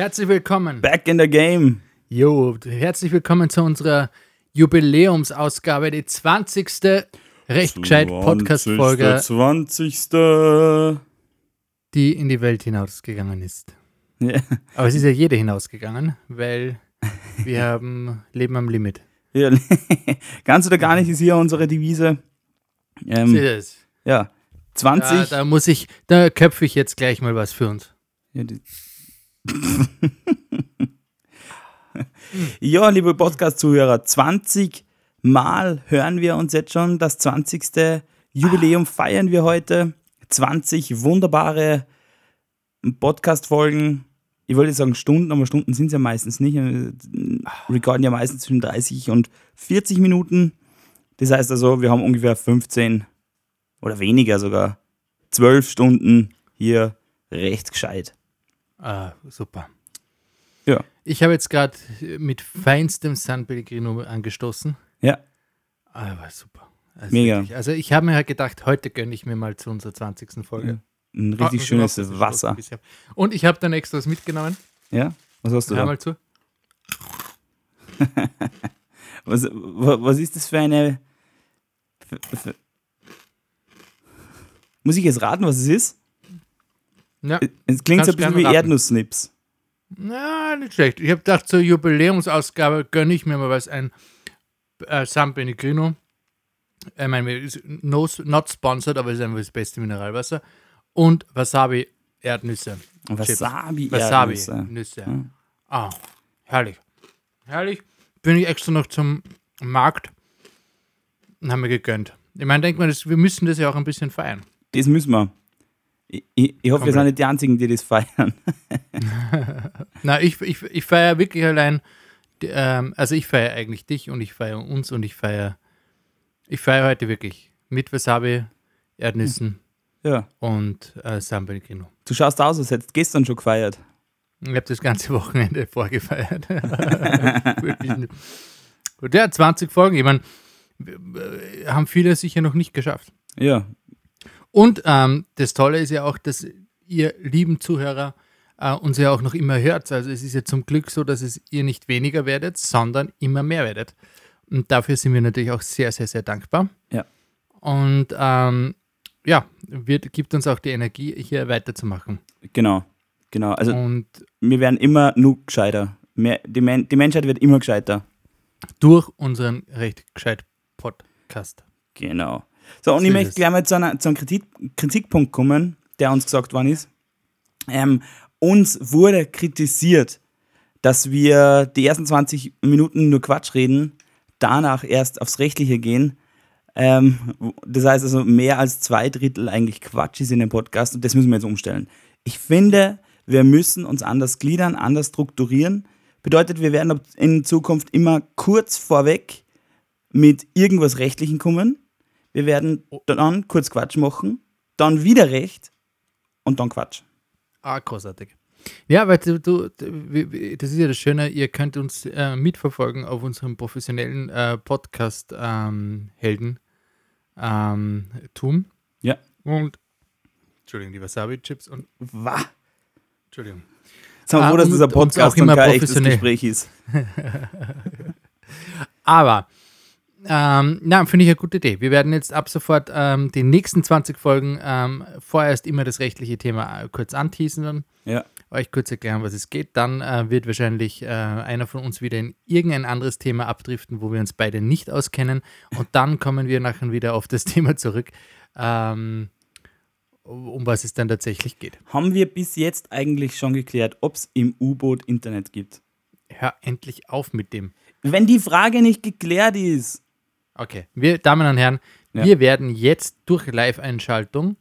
Herzlich willkommen. back in the game. Jo, herzlich willkommen zu unserer Jubiläumsausgabe, die 20. Recht gescheit Podcast-Folge, 20. die in die Welt hinausgegangen ist. Ja. Aber es ist ja jede hinausgegangen, weil wir haben Leben am Limit. Ja, Ganz oder gar nicht ist hier unsere Devise. Seht Ähm, ihr das? ja, Da, 20. da muss ich, da köpfe ich jetzt gleich mal was für uns. Ja, die- ja, liebe Podcast-Zuhörer, 20 Mal hören wir uns jetzt schon. Das 20. Jubiläum feiern wir heute. 20 wunderbare Podcast-Folgen. Ich wollte sagen Stunden, aber Stunden sind es ja meistens nicht. Wir recorden ja meistens zwischen 30 und 40 Minuten. Das heißt also, wir haben ungefähr 15 oder weniger sogar 12 Stunden hier recht gescheit. Ah, super. Ja. Ich habe jetzt gerade mit feinstem San Pellegrino angestoßen. Ja. Ah, war super. Also Mega. Wirklich. Also ich habe mir halt gedacht, heute gönne ich mir mal zu unserer 20. Folge. Ein Ah, richtig ich schönes ich Wasser. bisschen. Und ich habe dann extra was mitgenommen. Ja? Was hast du Hör da? mal zu. Was, wa- was ist das für eine. Für, für, muss ich jetzt raten, was es ist? Ja. Es klingt so ein bisschen wie raten. Erdnussnips. Na, nicht schlecht. Ich habe gedacht, zur Jubiläumsausgabe gönne ich mir mal was ein äh, San Pellegrino. Ich meine, ist no, not sponsored, aber ist einfach das beste Mineralwasser. Und Wasabi Erdnüsse. Chips. Wasabi. Ja. Ah, herrlich. Herrlich. Bin ich extra noch zum Markt und haben mir gegönnt. Ich meine, denk mal, das, wir müssen das ja auch ein bisschen feiern. Das müssen wir. Ich, ich, ich hoffe, wir sind nicht die Einzigen, die das feiern. Na, ich, ich, ich feiere wirklich allein, ähm, also ich feiere eigentlich dich und ich feiere uns und ich feiere, ich feiere heute wirklich mit Wasabi, Erdnüssen Ja. und äh, Pellegrino. Du schaust aus, als hättest du gestern schon gefeiert. Ich habe das ganze Wochenende vorgefeiert. Gut, ja, 20 Folgen. Ich meine, haben viele sicher noch nicht geschafft. Ja. Und ähm, das Tolle ist ja auch, dass ihr lieben Zuhörer äh, uns ja auch noch immer hört. Also es ist ja zum Glück so, dass es ihr nicht weniger werdet, sondern immer mehr werdet. Und dafür sind wir natürlich auch sehr, sehr, sehr dankbar. Ja. Und ähm, ja, wird, gibt uns auch die Energie, hier weiterzumachen. Genau. Genau. Also, Und wir werden immer nur gescheiter. Mehr, die, Men die Menschheit wird immer gescheiter. durch unseren recht gescheit Podcast. Genau. So, und ich möchte gleich mal zu, einer, zu einem Kritik, Kritikpunkt kommen, der uns gesagt worden ist. Ähm, uns wurde kritisiert, dass wir die ersten 20 Minuten nur Quatsch reden, danach erst aufs Rechtliche gehen. Ähm, das heißt also, mehr als zwei Drittel eigentlich Quatsch ist in dem Podcast und das müssen wir jetzt umstellen. Ich finde, wir müssen uns anders gliedern, anders strukturieren. Bedeutet, wir werden in Zukunft immer kurz vorweg mit irgendwas Rechtlichen kommen. Wir werden dann kurz Quatsch machen, dann wieder Recht und dann Quatsch. Ah, großartig. Ja, weil du, du, das ist ja das Schöne, ihr könnt uns äh, mitverfolgen auf unserem professionellen äh, Podcast-Helden ähm, Tum. Ja. Und Entschuldigung, die Wasabi-Chips und Wah. Entschuldigung. Wir Ah, froh, dass dieser uns auch Podcast immer echtes professionell. Gespräch ist. Aber ähm, na, finde ich eine gute Idee. Wir werden jetzt ab sofort ähm, die nächsten 20 Folgen ähm, vorerst immer das rechtliche Thema äh, kurz anteasern. Ja. euch kurz erklären, was es geht. Dann äh, wird wahrscheinlich äh, einer von uns wieder in irgendein anderes Thema abdriften, wo wir uns beide nicht auskennen. Und dann kommen wir nachher wieder auf das Thema zurück, ähm, um was es dann tatsächlich geht. Haben wir bis jetzt eigentlich schon geklärt, ob es im U-Boot Internet gibt? Hör endlich auf mit dem. Wenn die Frage nicht geklärt ist. Okay, wir, Damen und Herren, Ja. wir werden jetzt durch Live-Einschaltung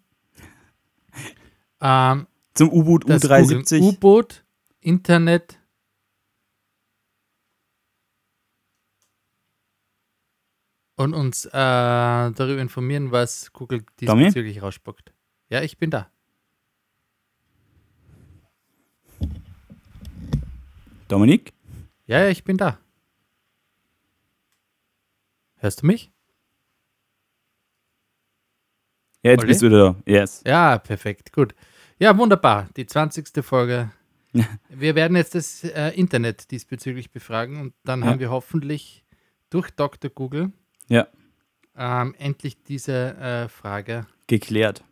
ähm, Zum U-Boot das U370. googeln. U-Boot, Internet. Und uns äh, darüber informieren, was Google diesbezüglich rausspuckt. Ja, ich bin da. Dominik? Ja, ja, ich bin da. Hörst du mich? Ja, jetzt Olli? bist du wieder da. Yes. Ja, perfekt, gut. Ja, wunderbar. Die 20. Folge Wir werden jetzt das äh, Internet diesbezüglich befragen und dann Ja. haben wir hoffentlich durch Dr. Google Ja, ähm, endlich diese äh, Frage geklärt.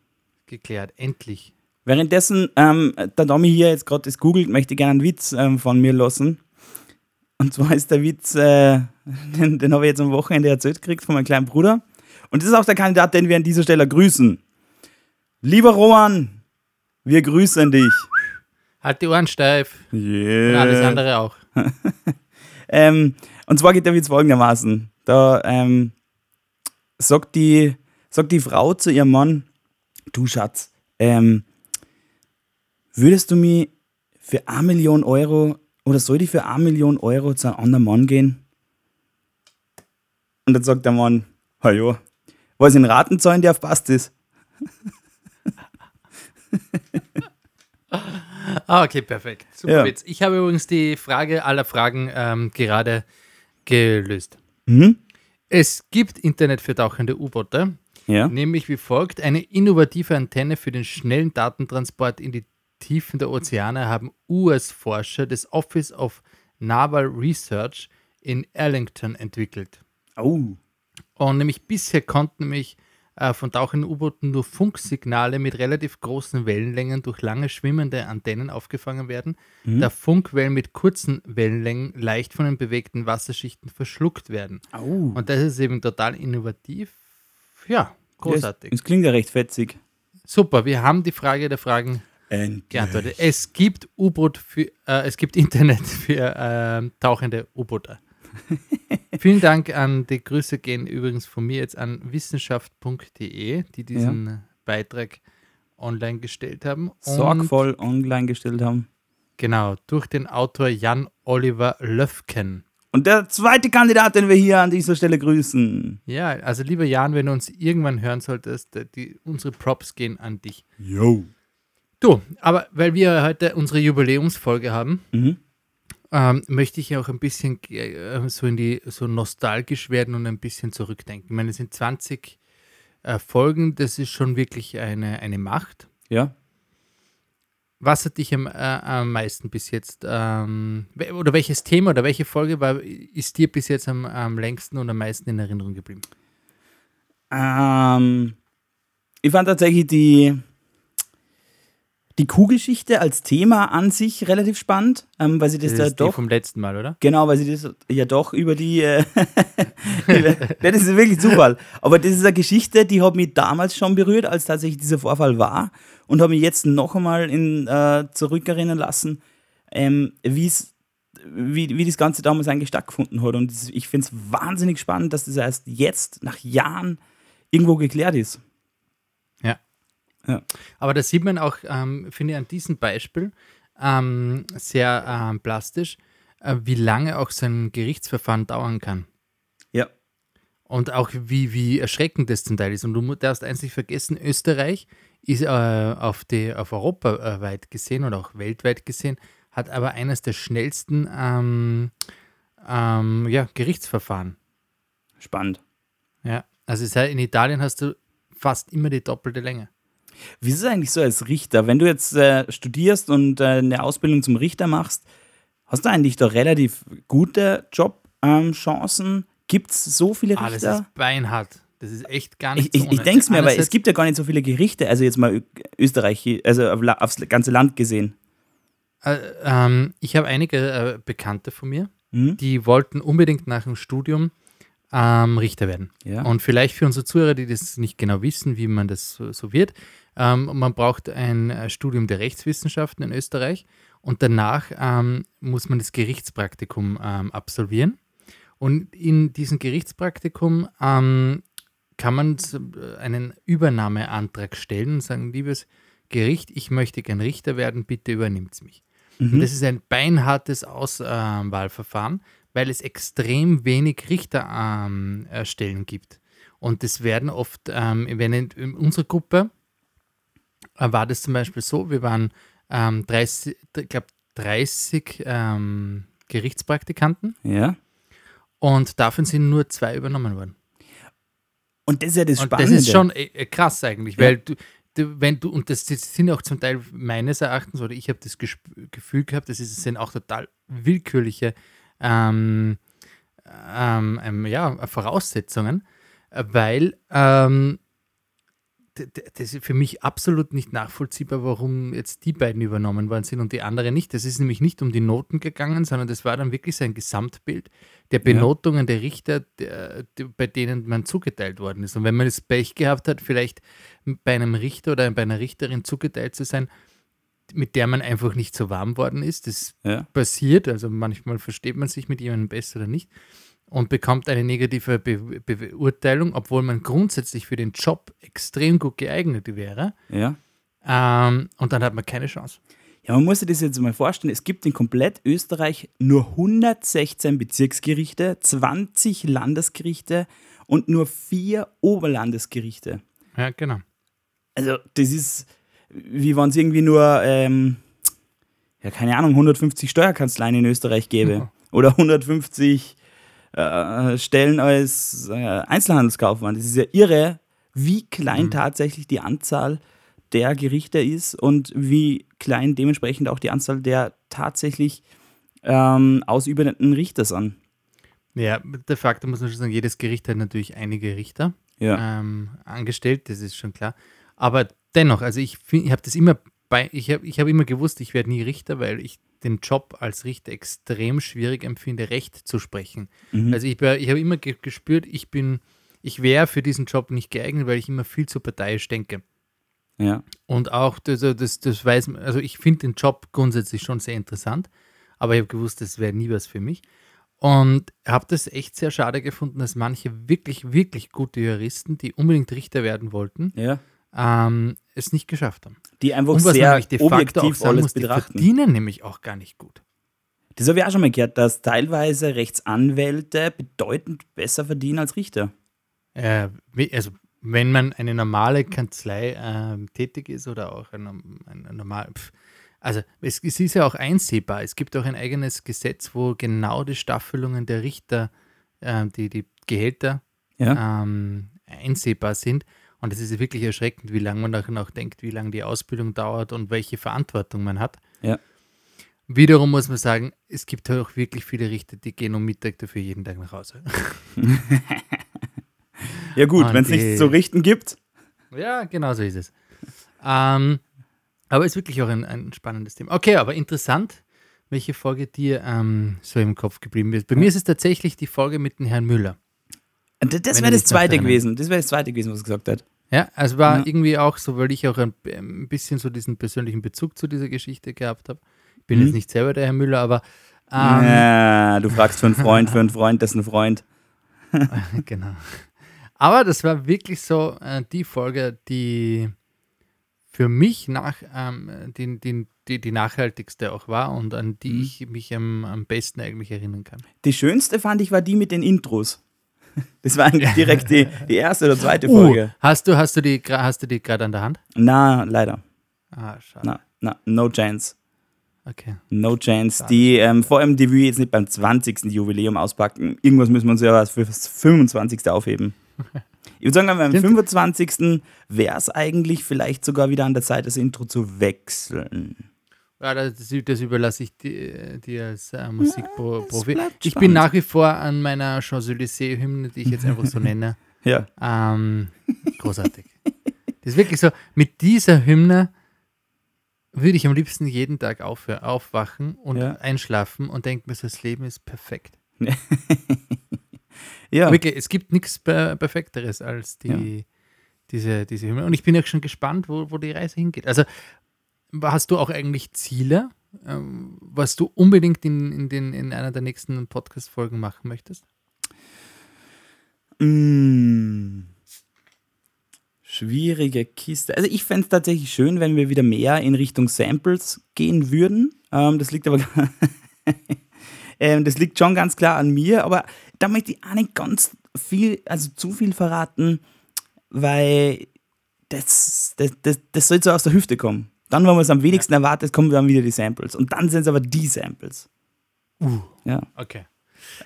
geklärt. Endlich. Währenddessen ähm, der Domi hier jetzt gerade das googelt, möchte ich gerne einen Witz ähm, von mir lassen. Und zwar ist der Witz, äh, den, den habe ich jetzt am Wochenende erzählt gekriegt von meinem kleinen Bruder. Und das ist auch der Kandidat, den wir an dieser Stelle grüßen. Lieber Roman, wir grüßen dich. Halt die Ohren steif. Und Yeah. alles andere auch. Ähm, und zwar geht der Witz folgendermaßen. Da ähm, sagt, die, sagt die Frau zu ihrem Mann, du Schatz, ähm, würdest du mich für eine Million Euro oder soll ich für eine Million Euro zu einem anderen Mann gehen? Und dann sagt der Mann, ha ja, was in Raten zahlen, der auf passt ist. Ah, okay, perfekt. Super Ja. Witz. Ich habe übrigens die Frage aller Fragen ähm, gerade gelöst. Mhm. Es gibt Internet für tauchende U-Boote, Ja. nämlich wie folgt: Eine innovative Antenne für den schnellen Datentransport in die Tiefen der Ozeane haben US-Forscher des Office of Naval Research in Arlington entwickelt. Oh. Und nämlich bisher konnten nämlich äh, von tauchenden U-Booten nur Funksignale mit relativ großen Wellenlängen durch lange schwimmende Antennen aufgefangen werden, da Funkwellen mit kurzen Wellenlängen leicht von den bewegten Wasserschichten verschluckt werden. Au. Und das ist eben total innovativ. Ja, großartig. Das, das klingt ja recht fetzig. Super, wir haben die Frage der Fragen geantwortet. Es gibt U-Boot für, äh, es gibt Internet für ähm, tauchende U-Boote. Vielen Dank an die Grüße gehen übrigens von mir jetzt an wissenschaft.de, die diesen Beitrag online gestellt haben. Sorgvoll online gestellt haben. Genau, durch den Autor Jan Oliver Löfken. Und der zweite Kandidat, den wir hier an dieser Stelle grüßen. Ja, also lieber Jan, wenn du uns irgendwann hören solltest, äh, die, unsere Props gehen an dich. Yo. Du, aber weil wir heute unsere Jubiläumsfolge haben, Mhm. ähm, möchte ich auch ein bisschen äh, so in die so nostalgisch werden und ein bisschen zurückdenken. Ich meine, es sind 20 äh, Folgen, das ist schon wirklich eine, eine Macht. Ja. Was hat dich am, äh, am meisten bis jetzt, ähm, oder welches Thema oder welche Folge war, ist dir bis jetzt am, am längsten und am meisten in Erinnerung geblieben? Ähm, ich fand tatsächlich die, die Kuhgeschichte als Thema an sich relativ spannend, ähm, weil sie das, Das ja ist die doch. vom letzten Mal, oder? Genau, weil sie das ja doch über die. Äh, das ist wirklich Zufall. Aber das ist eine Geschichte, die hat mich damals schon berührt, als tatsächlich dieser Vorfall war. Und habe mich jetzt noch einmal in, äh, zurückerinnern lassen, ähm, wie's, wie, wie das Ganze damals eigentlich stattgefunden hat. Und ich finde es wahnsinnig spannend, dass das erst jetzt, nach Jahren, irgendwo geklärt ist. Ja. Aber da sieht man auch, ähm, finde ich, an diesem Beispiel ähm, sehr ähm, plastisch, äh, wie lange auch so ein Gerichtsverfahren dauern kann. Ja. Und auch wie, wie erschreckend das zum Teil ist. Und du darfst eins nicht vergessen, Österreich ist äh, auf, die, auf Europa äh, weit gesehen oder auch weltweit gesehen, hat aber eines der schnellsten ähm, ähm, ja, Gerichtsverfahren. Spannend. Ja. Also in Italien hast du fast immer die doppelte Länge. Wie ist es eigentlich so als Richter? Wenn du jetzt äh, studierst und äh, eine Ausbildung zum Richter machst, hast du eigentlich da relativ gute Jobchancen? Gibt es so viele Ah, das Richter? ist beinhart. Das ist echt gar ich nicht ich, so ich ohne. denke es mir, aber es gibt ja gar nicht so viele Gerichte, also jetzt mal Österreich, also auf aufs ganze Land gesehen. Äh, ähm, ich habe einige äh, Bekannte von mir, Mhm. die wollten unbedingt nach dem Studium ähm, Richter werden. Ja. Und vielleicht für unsere Zuhörer, die das nicht genau wissen, wie man das so, so wird, ähm, man braucht ein äh, Studium der Rechtswissenschaften in Österreich und danach ähm, muss man das Gerichtspraktikum ähm, absolvieren. Und in diesem Gerichtspraktikum ähm, kann man s- einen Übernahmeantrag stellen und sagen, liebes Gericht, ich möchte gern Richter werden, bitte übernimmt mich. Und das ist ein beinhartes Auswahlverfahren, weil es extrem wenig Richterstellen ähm, äh, gibt. Und das werden oft, ähm, wenn in, in unserer Gruppe äh, war das zum Beispiel so, wir waren ähm, 30, ich glaube 30 ähm, Gerichtspraktikanten Ja. und davon sind nur zwei übernommen worden. Und das ist ja das Und Spannende. das ist schon äh, äh, krass eigentlich, Ja. weil du, du- wenn du, und das, das sind auch zum Teil meines Erachtens, oder ich habe das Gesp- Gefühl gehabt, das ist, sind auch total willkürliche ähm, ähm, ähm, ja, Voraussetzungen, äh, weil ähm, das ist für mich absolut nicht nachvollziehbar, warum jetzt die beiden übernommen worden sind und die andere nicht. Das ist nämlich nicht um die Noten gegangen, sondern das war dann wirklich so ein Gesamtbild der Benotungen der Richter, der, die, bei denen man zugeteilt worden ist. Und wenn man das Pech gehabt hat, vielleicht bei einem Richter oder bei einer Richterin zugeteilt zu sein, mit der man einfach nicht so warm worden ist, das Ja. passiert, also manchmal versteht man sich mit jemandem besser oder nicht und bekommt eine negative Be Be Beurteilung, obwohl man grundsätzlich für den Job extrem gut geeignet wäre. Ja. Ähm, und dann hat man keine Chance. Ja, man muss sich das jetzt mal vorstellen. Es gibt in komplett Österreich nur 116 Bezirksgerichte, 20 Landesgerichte und nur vier Oberlandesgerichte. Ja, genau. Also, das ist, wie wenn es irgendwie nur, ähm, ja, keine Ahnung, 150 Steuerkanzleien in Österreich gäbe. Mhm. Oder 150 äh, Stellen als äh, Einzelhandelskaufmann. Das ist ja irre, wie klein Mhm. tatsächlich die Anzahl der Gerichte ist und wie klein dementsprechend auch die Anzahl der tatsächlich ähm, ausübenden Richter sind. Ja, de facto muss man schon sagen, jedes Gericht hat natürlich einige Richter Ja. ähm, angestellt, das ist schon klar. Aber dennoch, also ich, ich habe das immer bei, ich habe ich hab immer gewusst, ich werde nie Richter, weil ich den Job als Richter extrem schwierig empfinde, Recht zu sprechen. Mhm. Also ich, war- ich habe immer ge gespürt, ich bin, ich wäre für diesen Job nicht geeignet, weil ich immer viel zu parteiisch denke. ja. Und auch, das, das, das weiß man, also ich finde den Job grundsätzlich schon sehr interessant, aber ich habe gewusst, das wäre nie was für mich. Und habe das echt sehr schade gefunden, dass manche wirklich, wirklich gute Juristen, die unbedingt Richter werden wollten, ja. Ähm, es nicht geschafft haben. Die einfach Und was sehr de facto auch objektiv sagen alles muss, die betrachten. verdienen nämlich auch gar nicht gut. Das habe ich auch schon mal gehört, dass teilweise Rechtsanwälte bedeutend besser verdienen als Richter. Äh, also wenn man eine normale Kanzlei ähm, tätig ist oder auch ein, ein, ein normal, pf, also es, es ist ja auch einsehbar. Es gibt auch ein eigenes Gesetz, wo genau die Staffelungen der Richter, äh, die, die Gehälter Ja. ähm, einsehbar sind. Und es ist wirklich erschreckend, wie lange man nachher auch denkt, wie lange die Ausbildung dauert und welche Verantwortung man hat. Ja. Wiederum muss man sagen, es gibt auch wirklich viele Richter, die gehen um Mittag dafür jeden Tag nach Hause. Ja gut, wenn es nichts zu richten gibt. Ja, genau so ist es. Ähm, aber ist wirklich auch ein, ein spannendes Thema. Okay, aber interessant, welche Folge dir ähm, so im Kopf geblieben ist. Bei mir ist es tatsächlich die Folge mit dem Herrn Müller. Das Wenn wäre das zweite gewesen. Das wäre das zweite gewesen, was er gesagt hat. Ja, also war Ja. irgendwie auch so, weil ich auch ein, ein bisschen so diesen persönlichen Bezug zu dieser Geschichte gehabt habe. Ich bin Mhm. jetzt nicht selber der Herr Müller, aber ähm, ja, du fragst für einen Freund, für einen Freund, dessen Freund. genau. Aber das war wirklich so äh, die Folge, die für mich nach, ähm, die, die, die, die nachhaltigste auch war und an die Mhm. ich mich am, am besten eigentlich erinnern kann. Die schönste fand ich war die mit den Intros. Das war eigentlich direkt die, die erste oder zweite Uh, Folge. hast du, hast du die, gra- hast du die gerade an der Hand? Na, leider. Ah, schade. Na, na, no chance. Okay. No chance. Schade. Die, ähm, vor allem die ich jetzt nicht beim 20. Jubiläum auspacken. Irgendwas müssen wir uns ja was für das 25. aufheben. Ich würde sagen, beim Stimmt. 25. wäre es eigentlich vielleicht sogar wieder an der Zeit, das Intro zu wechseln. Ja, das, das überlasse ich dir, dir als äh, Musikprofi. ich bin nach wie vor an meiner Champs-Élysées-Hymne, die ich jetzt einfach so nenne. Ja. Ähm, großartig. Das ist wirklich so, mit dieser Hymne würde ich am liebsten jeden Tag aufhören, aufwachen und Ja. einschlafen und denke mir, so, das Leben ist perfekt. Ja. Wirklich, es gibt nichts per Perfekteres als die, diese, diese Hymne. Und ich bin ja schon gespannt, wo, wo die Reise hingeht. Also hast du auch eigentlich Ziele, ähm, was du unbedingt in, in, den, in einer der nächsten Podcast-Folgen machen möchtest? Mm. Schwierige Kiste. Also ich fände es tatsächlich schön, wenn wir wieder mehr in Richtung Samples gehen würden. Ähm, das liegt aber ähm, das liegt schon ganz klar an mir, aber da möchte ich auch nicht ganz viel, also zu viel verraten, weil das, das, das, das soll so aus der Hüfte kommen. Dann, wenn man es am wenigsten erwartet, kommen dann wieder die Samples. Und dann sind es aber die Samples. Uh. Ja. Okay.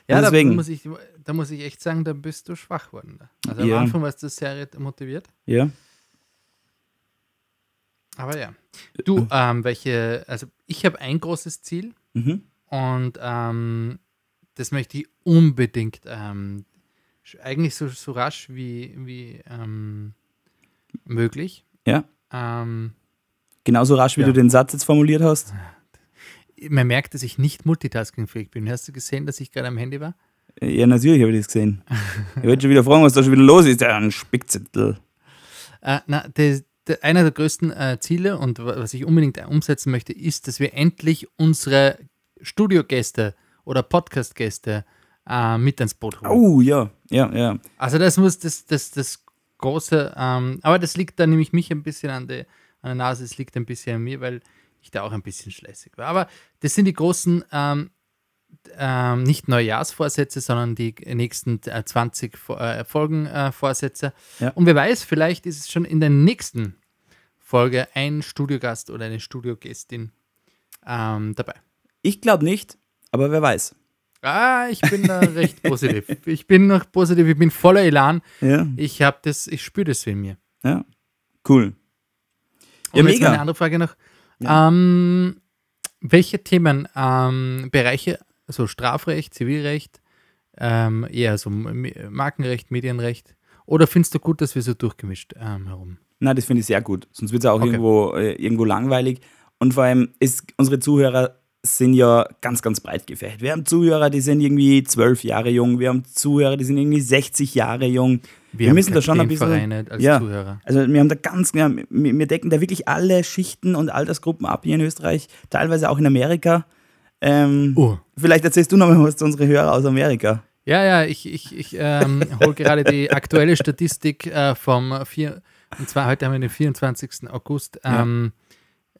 Ja, deswegen- da, muss ich, da muss ich echt sagen, da bist du schwach geworden. Also am Ja. Anfang warst du sehr motiviert. Ja. Aber ja. Du, ähm, welche, also ich habe ein großes Ziel Mhm. und ähm, das möchte ich unbedingt ähm, eigentlich so, so rasch wie, wie ähm, möglich. Ja. Ähm, Genauso rasch, wie Ja. du den Satz jetzt formuliert hast. man merkt, dass ich nicht multitaskingfähig bin. Hast du gesehen, dass ich gerade am Handy war? Ja, natürlich habe ich das gesehen. Ich wollte schon wieder fragen, was da schon wieder los ist. Ja, ein Spickzettel. Äh, na, der, der, einer der größten äh, Ziele und wa- was ich unbedingt umsetzen möchte, ist, dass wir endlich unsere Studiogäste oder Podcastgäste äh, mit ans Boot holen. Oh, ja, ja, ja. Also das muss das, das, das große, ähm, aber das liegt dann nämlich mich ein bisschen an der, an der Nase, es liegt ein bisschen an mir, weil ich da auch ein bisschen schleißig war. Aber das sind die großen, ähm, ähm, nicht Neujahrsvorsätze, sondern die nächsten äh, 20 Fo- äh, Folgenvorsätze. Ja. Und wer weiß, vielleicht ist es schon in der nächsten Folge ein Studiogast oder eine Studiogästin ähm, dabei. Ich glaube nicht, aber wer weiß. Ah, ich bin da recht positiv. Ich bin noch positiv, ich bin voller Elan. Ja, Ich habe das, ich spüre das in mir. ja. Cool. Und Ja, jetzt mega. eine andere Frage noch. Ähm, welche Themen, ähm, Bereiche, also Strafrecht, Zivilrecht, ähm, eher so Markenrecht, Medienrecht, oder findest du gut, dass wir so durchgemischt ähm, herum? Na, das finde ich sehr gut. Sonst wird es auch Okay. irgendwo, äh, irgendwo langweilig. Und vor allem, ist, unsere Zuhörer sind ja ganz, ganz breit gefächert. Wir haben Zuhörer, die sind irgendwie zwölf Jahre jung. Wir haben Zuhörer, die sind irgendwie 60 Jahre jung. Wir, haben müssen da schon ein bisschen. Als ja, Zuhörer. Also wir haben da ganz, ja, wir, wir decken da wirklich alle Schichten und Altersgruppen ab hier in Österreich, teilweise auch in Amerika. Ähm, Oh. Vielleicht erzählst du noch mal was zu unseren Hörer aus Amerika. Ja, ja, ich, ich, ich ähm, hole gerade die aktuelle Statistik äh, vom vier, und zwar heute haben wir den 24. August. Ja.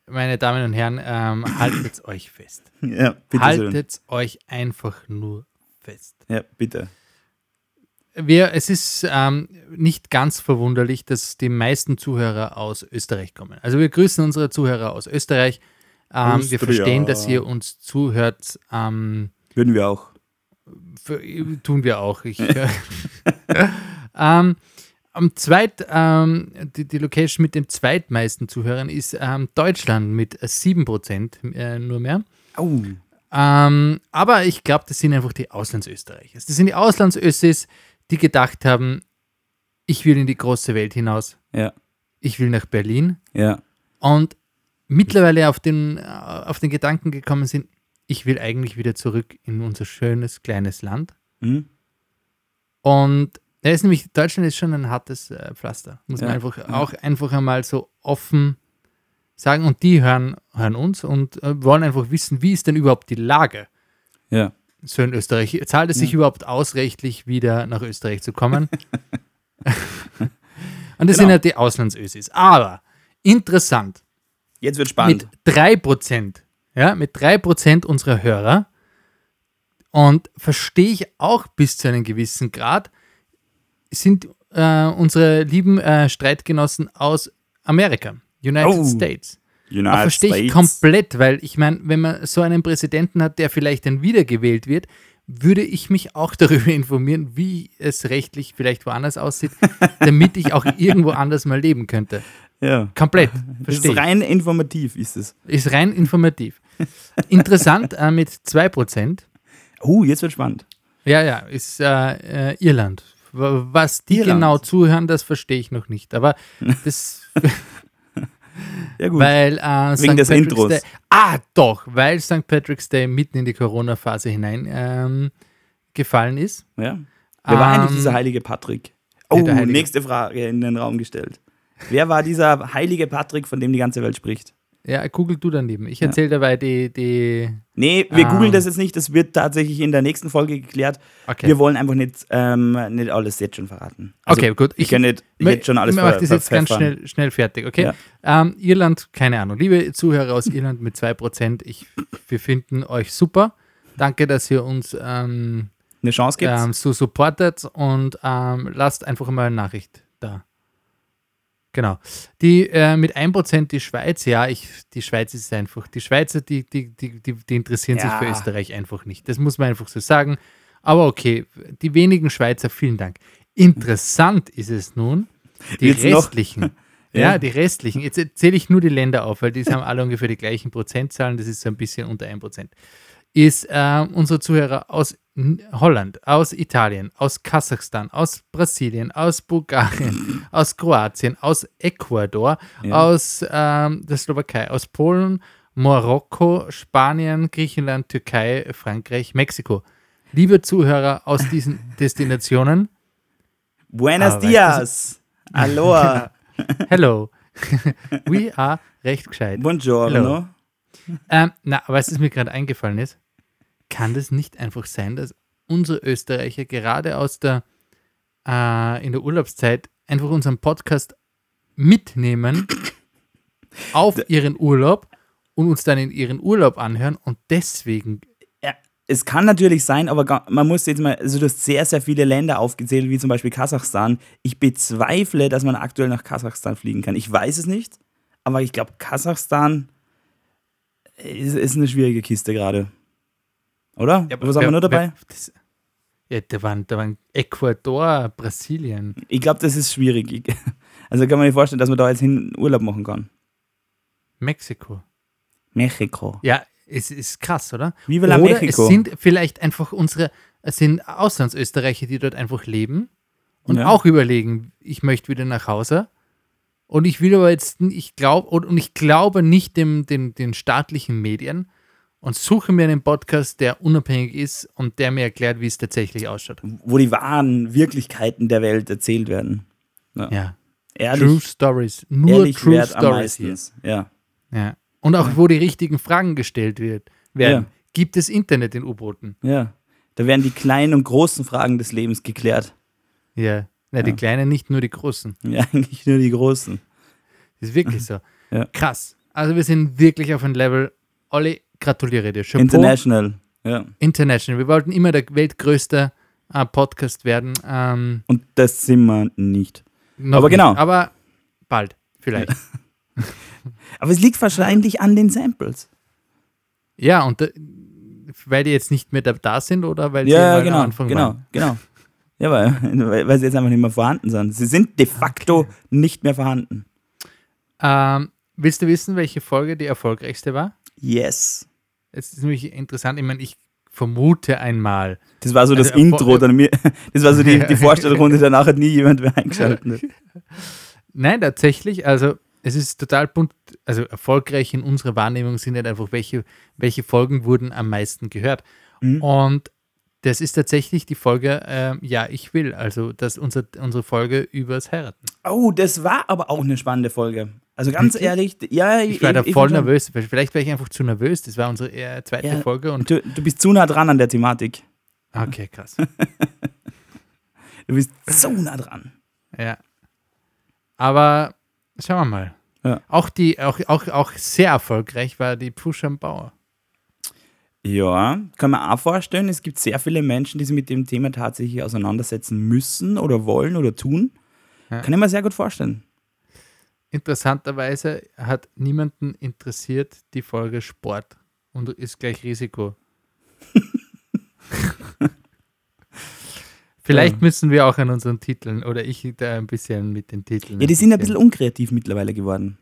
Meine Damen und Herren, ähm, haltet euch fest. Ja, bitte schön. Haltet euch einfach nur fest. Ja, bitte. Wir, es ist ähm, nicht ganz verwunderlich, dass die meisten Zuhörer aus Österreich kommen. Also wir grüßen unsere Zuhörer aus Österreich. Ähm, wir verstehen, dass ihr uns zuhört. Ähm, Würden wir auch. für, tun wir auch. Ich, äh, ähm, am zweit, ähm, die, die Location mit den zweitmeisten Zuhörern ist ähm, Deutschland mit 7% äh, nur mehr. Au. Ähm, aber ich glaube, das sind einfach die Auslandsösterreicher. Das sind die Auslandsössis, die gedacht haben, ich will in die große Welt hinaus. Ja, Ich will nach Berlin. ja. Und mittlerweile auf den, äh, auf den Gedanken gekommen sind, ich will eigentlich wieder zurück in unser schönes kleines Land. Hm? Und er ist nämlich, Deutschland ist schon ein hartes äh, Pflaster. Muss man Ja, einfach ja. auch einfach einmal so offen sagen. Und die hören, hören uns und äh, wollen einfach wissen, wie ist denn überhaupt die Lage Ja. so in Österreich? Zahlt es sich überhaupt aus, rechtlich wieder nach Österreich zu kommen? und das sind Genau. ja die Auslandsösis. Aber interessant, Jetzt wird spannend. mit 3%, ja, mit 3% unserer Hörer und verstehe ich auch bis zu einem gewissen Grad, sind äh, unsere lieben äh, Streitgenossen aus Amerika, United Oh, States. United Aber verstehe ich States. komplett, weil ich meine, wenn man so einen Präsidenten hat, der vielleicht dann wiedergewählt wird, würde ich mich auch darüber informieren, wie es rechtlich vielleicht woanders aussieht, damit ich auch irgendwo anders mal leben könnte. Ja. Komplett. Verstehe ist rein informativ, ist es. Ist rein informativ. Interessant äh, mit 2%. Oh, jetzt wird spannend. Ja, ja, ist äh, äh, Irland. Was die Irland. genau zuhören, das verstehe ich noch nicht. Aber das, Ja, gut. weil äh, Wegen St. des Patrick's Intros. Day. Ah, doch, weil St. Patrick's Day mitten in die Corona-Phase hinein ähm, gefallen ist. ja. Wer war eigentlich Ähm, dieser heilige Patrick? Oh, ja, Heilige. nächste Frage in den Raum gestellt. Wer war dieser heilige Patrick, von dem die ganze Welt spricht? Ja, google du daneben. Ich erzähle dabei die, die. Nee, wir Ah. googeln das jetzt nicht. Das wird tatsächlich in der nächsten Folge geklärt. Okay. Wir wollen einfach nicht, ähm, nicht alles jetzt schon verraten. Also, okay, gut. Ich kann nicht jetzt schon alles Ich mache das jetzt ganz schnell, schnell fertig, okay? Ja. Ähm, Irland, keine Ahnung. Liebe Zuhörer aus Irland mit 2%, ich, wir finden euch super. Danke, dass ihr uns ähm, Eine Chance gibt's? ähm, so supportet und ähm, lasst einfach mal eine Nachricht. Genau. Die äh, mit 1% die Schweiz, ja, ich, die Schweiz ist einfach, die Schweizer, die, die, die, die, die interessieren sich Ja. für Österreich einfach nicht. Das muss man einfach so sagen. Aber okay, die wenigen Schweizer, vielen Dank. Interessant ist es nun, die noch- restlichen Ja, die restlichen. Jetzt zähle ich nur die Länder auf, weil die haben alle ungefähr die gleichen Prozentzahlen. Das ist so ein bisschen unter 1%. Ist äh, unsere Zuhörer aus Holland, aus Italien, aus Kasachstan, aus Brasilien, aus Bulgarien, aus Kroatien, aus Ecuador, Ja. aus ähm, der Slowakei, aus Polen, Marokko, Spanien, Griechenland, Türkei, Frankreich, Mexiko. Liebe Zuhörer aus diesen Destinationen, Buenos dias. Aloha. hello. We are recht gescheit. Buongiorno. Ähm, na, weißt du, was mir gerade eingefallen ist? Kann das nicht einfach sein, dass unsere Österreicher gerade aus der, äh, in der Urlaubszeit einfach unseren Podcast mitnehmen auf ihren Urlaub und uns dann in ihren Urlaub anhören und deswegen, Ja, es kann natürlich sein, aber man muss jetzt mal, also du hast sehr, sehr viele Länder aufgezählt, wie zum Beispiel Kasachstan. Ich bezweifle, dass man aktuell nach Kasachstan fliegen kann. Ich weiß es nicht, aber ich glaube, Kasachstan ist, ist eine schwierige Kiste gerade. Oder? Was haben wir nur dabei? Das, ja, da waren, da waren Ecuador, Brasilien. Ich glaube, das ist schwierig. Also kann man sich vorstellen, dass man da jetzt hin Urlaub machen kann. Mexiko. Mexiko. Ja, es ist krass, oder? Viva la oder Mexico. es sind vielleicht einfach unsere, es sind Auslandsösterreicher, die dort einfach leben und Ja. auch überlegen, ich möchte wieder nach Hause. Und ich will aber jetzt, ich glaube, und, ich glaube nicht dem, dem, den staatlichen Medien und suche mir einen Podcast, der unabhängig ist und der mir erklärt, wie es tatsächlich ausschaut. wo die wahren Wirklichkeiten der Welt erzählt werden. Ja. Ehrlich, True Stories. Nur ehrlich True Stories hier. Ja. Ja. Und auch, wo die richtigen Fragen gestellt wird, werden. Ja. Gibt es Internet in U-Booten? ja. Da werden die kleinen und großen Fragen des Lebens geklärt. Ja. Na, die Ja. Kleinen, nicht nur die Großen. Ja, eigentlich nur die großen. Das ist wirklich so. Ja. Krass. Also wir sind wirklich auf ein Level. Olli, gratuliere dir. Chapeau. International. Ja. International. Wir wollten immer der weltgrößte äh, Podcast werden. Ähm, Und das sind wir nicht. Aber nicht. genau. Aber bald, vielleicht. Aber es liegt wahrscheinlich an den Samples. ja, und äh, weil die jetzt nicht mehr da, sind oder weil sie Ja, mal am genau. Anfang Genau, waren? genau. Ja, weil, weil, sie jetzt einfach nicht mehr vorhanden sind. Sie sind de facto nicht mehr vorhanden. Ähm, willst du wissen, welche Folge die erfolgreichste war? Yes. Es ist nämlich interessant. Ich meine, ich vermute einmal. Das war so das Also, äh, Intro. Dann mir, das war so die, die Vorstellrunde, danach hat nie jemand mehr eingeschaltet. Nein, tatsächlich, also es ist total bunt, also erfolgreich in unserer Wahrnehmung sind halt einfach, welche, welche Folgen wurden am meisten gehört. Mhm. Und das ist tatsächlich die Folge, ähm, ja, ich will, also das unser, unsere Folge übers Heiraten. Oh, das war aber auch eine spannende Folge. Also ganz Wirklich? ehrlich, ja, Ich war da ich voll schon- nervös, vielleicht war ich einfach zu nervös, das war unsere äh, zweite Ja. Folge und Du, du bist zu nah dran an der Thematik. okay, krass. Du bist so nah dran. ja. Aber schauen wir mal. Ja. Auch die, auch, auch, auch sehr erfolgreich war die Push am Bauer. Ja, kann man auch vorstellen, es gibt sehr viele Menschen, die sich mit dem Thema tatsächlich auseinandersetzen müssen oder wollen oder tun. Ja. Kann ich mir sehr gut vorstellen. Interessanterweise hat niemanden interessiert die Folge Sport und ist gleich Risiko. Vielleicht müssen wir auch an unseren Titeln oder ich da ein bisschen mit den Titeln. Ja, die sind ein bisschen unkreativ mittlerweile geworden.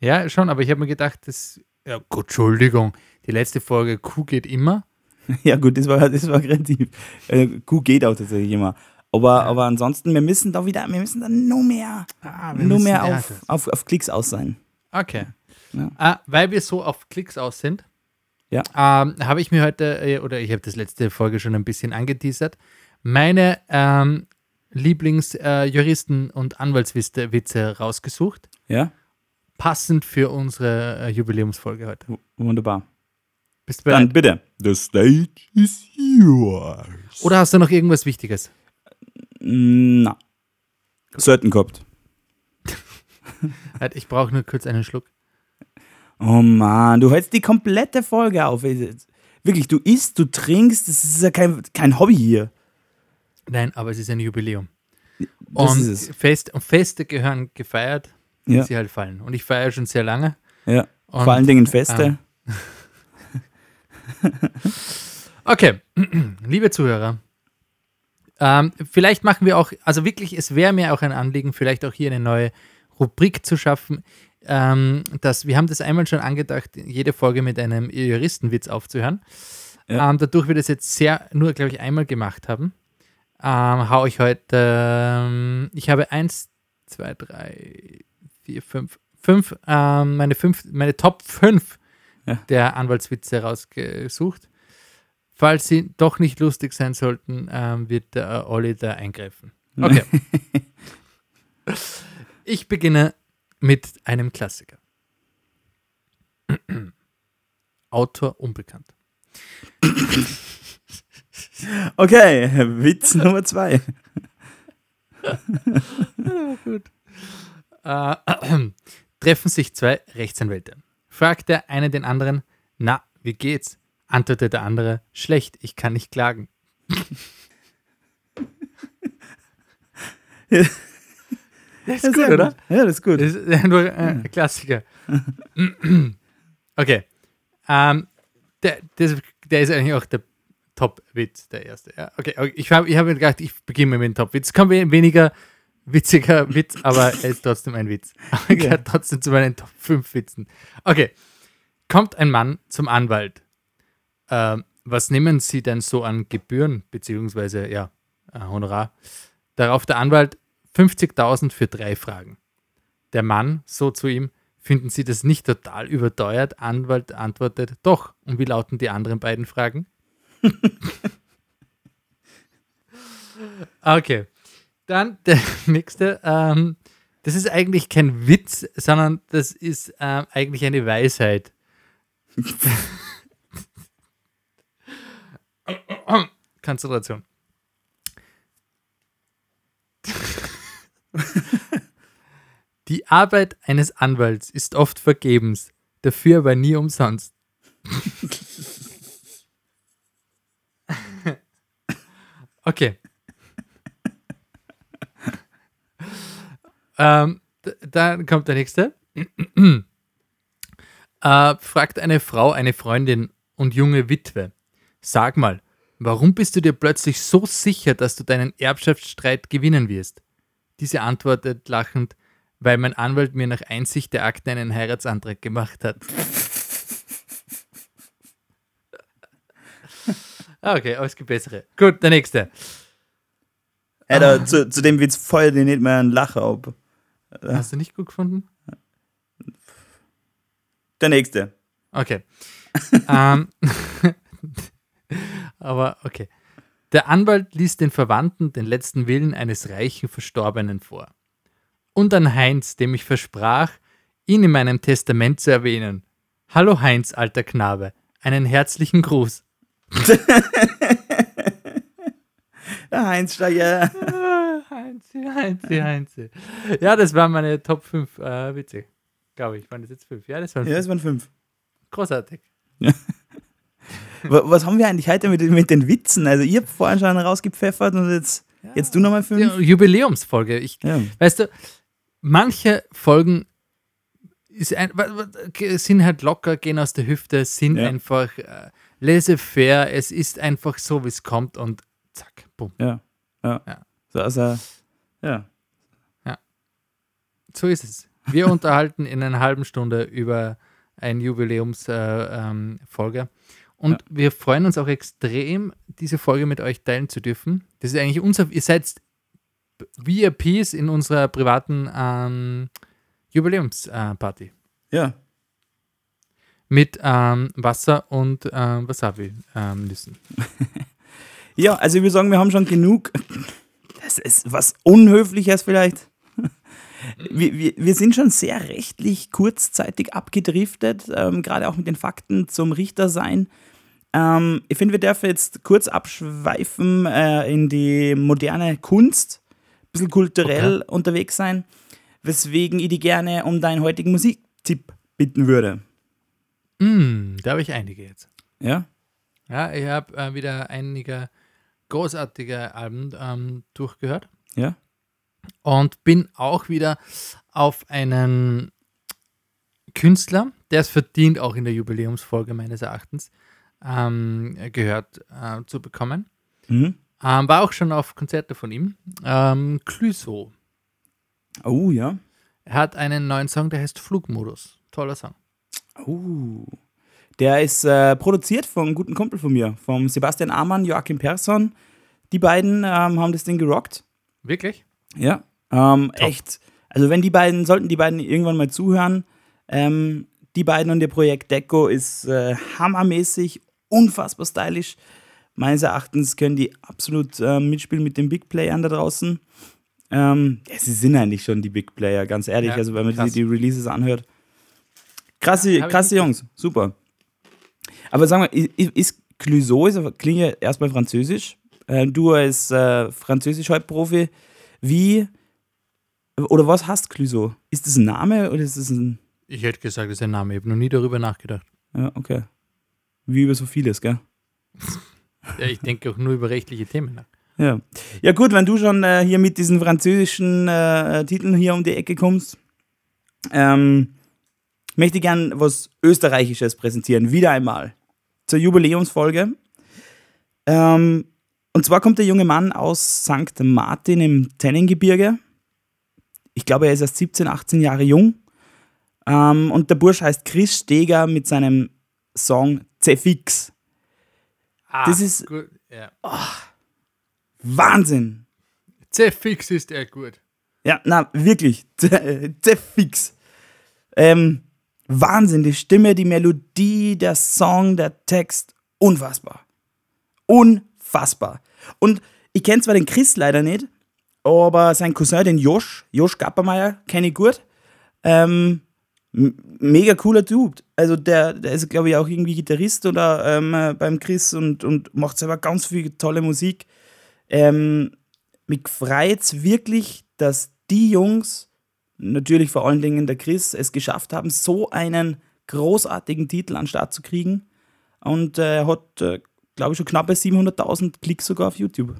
Ja, schon, aber ich habe mir gedacht, das. Ja, gut, Entschuldigung. Die letzte Folge Kuh geht immer. Ja, gut, das war, das war kreativ. Äh, Q geht auch tatsächlich immer. Aber, Ja. aber ansonsten, wir müssen da wieder, wir müssen da nur mehr, Ah, nur mehr auf, auf, auf Klicks aus sein. Okay. Ja. Ah, weil wir so auf Klicks aus sind, Ja. ähm, habe ich mir heute, äh, oder ich habe das letzte Folge schon ein bisschen angeteasert, meine ähm, Lieblings-Juristen- und Anwaltswitze rausgesucht, Ja, passend für unsere äh, Jubiläumsfolge heute. W- wunderbar. Bist du Dann bereit? bitte. The stage is yours. Oder hast du noch irgendwas Wichtiges? Na. Gehabt. Halt, Ich brauche nur kurz einen Schluck. Oh Mann, du hältst die komplette Folge auf. Wirklich, du isst, du trinkst, das ist ja kein, kein Hobby hier. Nein, aber es ist ein Jubiläum. Das und, ist es. Fest, und Feste gehören gefeiert, Ja. sie halt fallen. Und ich feiere schon sehr lange. Ja. Und, Vor allen Dingen Feste. Okay, liebe Zuhörer, ähm, vielleicht machen wir auch, also wirklich, es wäre mir auch ein Anliegen, vielleicht auch hier eine neue Rubrik zu schaffen, ähm, dass wir haben das einmal schon angedacht, jede Folge mit einem Juristenwitz aufzuhören. Ja. Ähm, dadurch wir das jetzt sehr nur, glaube ich, einmal gemacht haben, ähm, hau ich heute, ähm, ich habe eins, zwei, drei, vier, fünf, fünf, ähm, meine fünf, meine Top 5 Ja. der Anwaltswitze rausgesucht. Falls sie doch nicht lustig sein sollten, ähm, wird der Olli da eingreifen. Okay. ich beginne mit einem Klassiker. Autor unbekannt. Okay, Witz Nummer zwei. Gut. Äh, treffen sich zwei Rechtsanwälte. Fragt der eine den anderen, na, wie geht's? Antwortet der andere, schlecht, ich kann nicht klagen. Das ist gut, sehr oder? Ja, das ist gut. Das ist nur äh, ein Klassiker. okay. Ähm, der, das, der ist eigentlich auch der Top-Witz, der erste. Ja, okay, okay. ich habe ich hab gedacht, ich beginne mit dem Top-Witz. Kommt we- weniger witziger Witz, aber er ist trotzdem ein Witz. Aber er gehört trotzdem zu meinen Top 5 Witzen. Okay. Kommt ein Mann zum Anwalt. Ähm, was nehmen Sie denn so an Gebühren, beziehungsweise, ja, äh, Honorar? Darauf der Anwalt 50.000 für drei Fragen. Der Mann, so zu ihm, finden Sie das nicht total überteuert? Anwalt antwortet, doch. Und wie lauten die anderen beiden Fragen? okay. Dann der nächste. Ähm, das ist eigentlich kein Witz, sondern das ist ähm, eigentlich eine Weisheit. Konzentration. Die Arbeit eines Anwalts ist oft vergebens, dafür aber nie umsonst. okay. Ähm, dann kommt der nächste. äh, fragt eine Frau eine Freundin und junge Witwe. Sag mal, warum bist du dir plötzlich so sicher, dass du deinen Erbschaftsstreit gewinnen wirst? Diese antwortet lachend, weil mein Anwalt mir nach Einsicht der Akten einen Heiratsantrag gemacht hat. Ah, okay, aber es gibt bessere. Gut, der nächste. Hey, da, zu, zu dem Witz feuer dir nicht mehr einen Lacher ab. Hast du nicht gut gefunden? Der nächste. Okay. ähm, aber okay. Der Anwalt liest den Verwandten den letzten Willen eines reichen Verstorbenen vor. Und an Heinz, dem ich versprach, ihn in meinem Testament zu erwähnen. Hallo Heinz, alter Knabe, einen herzlichen Gruß. Heinz Steiger. Heinzi, Heinzi, Heinzi. Ja, das waren meine Top 5 äh, Witze. Glaube ich, waren das jetzt 5? Ja, das waren Ja, fünf. das waren fünf. großartig. Wa- Was haben wir eigentlich heute mit, mit den Witzen? Also, ich habe vorhin schon rausgepfeffert und jetzt, jetzt du nochmal fünf. Ja, Jubiläumsfolge. Ich, Ja. Weißt du, manche Folgen ein, sind halt locker, gehen aus der Hüfte, sind Ja. einfach äh, laissez-faire. Es ist einfach so, wie es kommt und zack, bumm. Ja. Ja. Ja. So, also, ja. So ist es. Wir unterhalten in einer halben Stunde über eine Jubiläumsfolge. Äh, ähm, und Ja. wir freuen uns auch extrem, diese Folge mit euch teilen zu dürfen. Das ist eigentlich unser, ihr seid VIPs in unserer privaten ähm, Jubiläumsparty. Ja. mit ähm, Wasser und ähm, Wasabi-Nüssen. Ja, also ich würde sagen, wir haben schon genug. Ist was Unhöfliches vielleicht. Wir, wir, wir sind schon sehr rechtlich kurzzeitig abgedriftet, ähm, gerade auch mit den Fakten zum Richter sein. Ähm, ich finde, wir dürfen jetzt kurz abschweifen äh, in die moderne Kunst, ein bisschen kulturell unterwegs sein, weswegen ich dich gerne um deinen heutigen Musiktipp bitten würde. Mm, da habe ich einige jetzt. Ja? Ja, ich habe äh, wieder einige großartige Alben ähm, durchgehört Ja? und bin auch wieder auf einen Künstler, der es verdient, auch in der Jubiläumsfolge meines Erachtens ähm, gehört äh, zu bekommen. Mhm. Ähm, war auch schon auf Konzerte von ihm. Ähm, Clüso. Oh, ja. Er hat einen neuen Song, der heißt Flugmodus. Toller Song. Uh. Der ist äh, produziert von einem guten Kumpel von mir, vom Sebastian Amann, Joachim Persson. Die beiden ähm, haben das Ding gerockt. Wirklich? Ja. Ähm, echt. Also wenn die beiden, sollten die beiden irgendwann mal zuhören, ähm, die beiden und ihr Projekt Deco ist äh, hammermäßig, unfassbar stylisch. Meines Erachtens können die absolut äh, mitspielen mit den Big Playern da draußen. Ähm, ja, sie sind eigentlich schon die Big Player, ganz ehrlich. Ja, also wenn man die, die Releases anhört. Krasse, krasse Jungs, super. Aber sag mal, i- i- ist Clouseau, ist, klingt ja erstmal französisch. Äh, du als äh, Französisch-Halbprofi, wie oder was heißt Clouseau? Ist das ein Name oder ist das ein. Ich hätte gesagt, das ist ein Name. Ich habe noch nie darüber nachgedacht. Ja, okay. Wie über so vieles, gell? Ja, ich denke auch nur über rechtliche Themen nach. Ja. Ja, gut, wenn du schon äh, hier mit diesen französischen äh, Titeln hier um die Ecke kommst, ähm, möchte gern was Österreichisches präsentieren. Wieder einmal. Zur Jubiläumsfolge. Ähm, und zwar kommt der junge Mann aus St. Martin im Tennengebirge. Ich glaube, er ist erst 17, 18 Jahre jung. Ähm, und der Bursch heißt Chris Steger mit seinem Song Zefix. Ah, Das ist- gut. Ja. Wahnsinn! Zefix ist er gut. Ja, na, wirklich. Sehr fix. Ähm, Wahnsinn, die Stimme, die Melodie, der Song, der Text. Unfassbar. Unfassbar. Und ich kenne zwar den Chris leider nicht, aber sein Cousin, den Josh, Josh Gappermeier, kenne ich gut. Ähm, mega cooler Typ. Also der, der ist, glaube ich, auch irgendwie Gitarrist oder ähm, äh, beim Chris und, und macht selber ganz viel tolle Musik. Ähm, mich freut wirklich, dass die Jungs, natürlich vor allen Dingen der Chris, es geschafft haben, so einen großartigen Titel an den Start zu kriegen. Und äh, er hat, äh, glaube ich, schon knappe 700.000 Klicks sogar auf YouTube.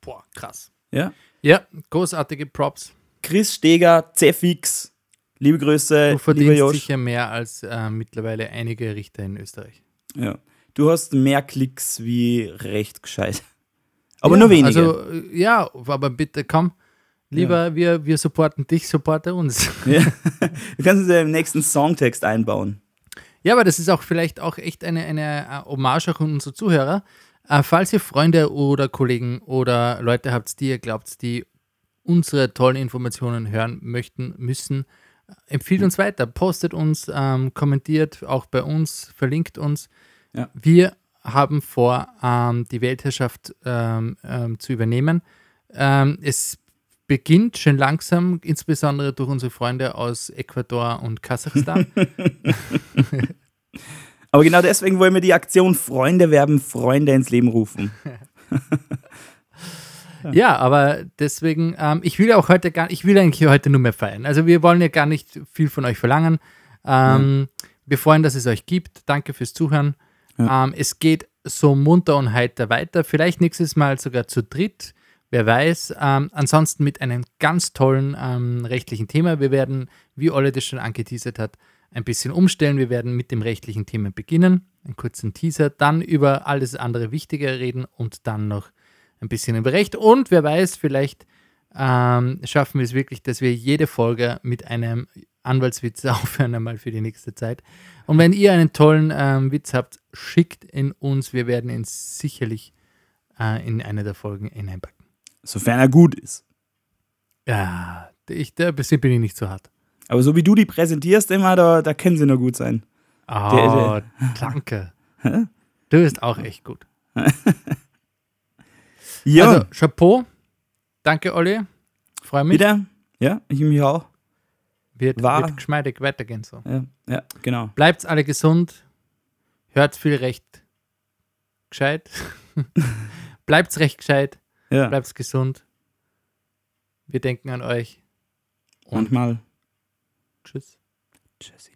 Boah, krass. Ja. Ja, großartige Props. Chris Steger, Zefix, liebe Grüße, Du lieber verdienst Josh. sicher mehr als äh, mittlerweile einige Richter in Österreich. Ja. Du hast mehr Klicks wie recht gescheit. Aber ja, nur wenige. Also, äh, ja, aber bitte komm. Lieber wir, wir supporten dich, supporte uns. ja. Du kannst es ja im nächsten Songtext einbauen. Ja, aber das ist auch vielleicht auch echt eine, eine äh, Hommage an unsere Zuhörer. Äh, falls ihr Freunde oder Kollegen oder Leute habt, die ihr glaubt, die unsere tollen Informationen hören möchten, müssen, äh, empfiehlt uns weiter, postet uns, ähm, kommentiert auch bei uns, verlinkt uns. Ja. Wir haben vor, ähm, die Weltherrschaft ähm, ähm, zu übernehmen. Ähm, es beginnt schon langsam, insbesondere durch unsere Freunde aus Ecuador und Kasachstan. Aber genau deswegen wollen wir die Aktion Freunde werben, Freunde ins Leben rufen. Ja, aber deswegen, ähm, ich will auch heute gar ich will eigentlich heute nur mehr feiern. Also wir wollen ja gar nicht viel von euch verlangen. Ähm, Wir freuen, dass es euch gibt. Danke fürs Zuhören. Ähm, es geht so munter und heiter weiter. Vielleicht nächstes Mal sogar zu dritt. Wer weiß. Ähm, ansonsten mit einem ganz tollen ähm, rechtlichen Thema. Wir werden, wie Olle das schon angeteasert hat, ein bisschen umstellen. Wir werden mit dem rechtlichen Thema beginnen. Einen kurzen Teaser. Dann über alles andere Wichtige reden und dann noch ein bisschen über Recht. Und wer weiß, vielleicht ähm, schaffen wir es wirklich, dass wir jede Folge mit einem Anwaltswitz aufhören, einmal für die nächste Zeit. Und wenn ihr einen tollen ähm, Witz habt, schickt ihn uns. Wir werden ihn sicherlich äh, in eine der Folgen hineinpacken. Sofern er gut ist. Ja, ich, da bin ich nicht so hart. Aber so wie du die präsentierst immer, da, da können sie nur gut sein. Oh, danke. Du bist auch echt gut. Ja, Also, Chapeau. Danke, Olli. Freue mich. wieder. Ja, ich mich auch. Wird, War- wird geschmeidig weitergehen so. Ja, ja genau. Bleibt alle gesund. Hört viel recht gescheit. Bleibt's recht gescheit. Ja. Bleibt's gesund. Wir denken an euch. Und Manchmal. tschüss. Tschüssi.